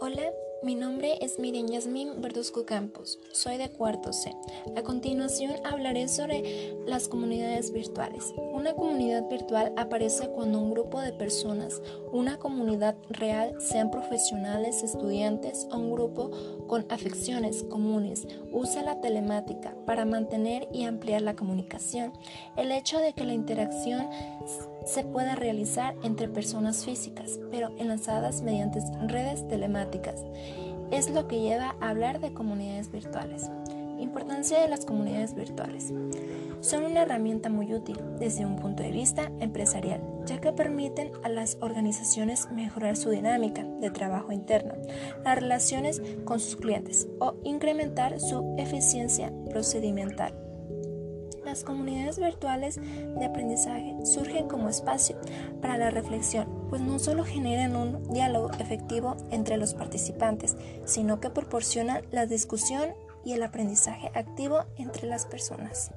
Hola, mi nombre es Miriam Yasmín Verduzco Campos, soy de cuarto C. A continuación hablaré sobre las comunidades virtuales. Una comunidad virtual aparece cuando un grupo de personas, una comunidad real, sean profesionales, estudiantes o un grupo con afecciones comunes, usa la telemática para mantener y ampliar la comunicación. El hecho de que la interacción se pueda realizar entre personas físicas, pero enlazadas mediante redes telemáticas es lo que lleva a hablar de comunidades virtuales. Importancia de las comunidades virtuales. Son una herramienta muy útil desde un punto de vista empresarial, ya que permiten a las organizaciones mejorar su dinámica de trabajo interno, las relaciones con sus clientes o incrementar su eficiencia procedimental. Las comunidades virtuales de aprendizaje surgen como espacio para la reflexión, pues no solo generan un diálogo efectivo entre los participantes, sino que proporcionan la discusión y el aprendizaje activo entre las personas.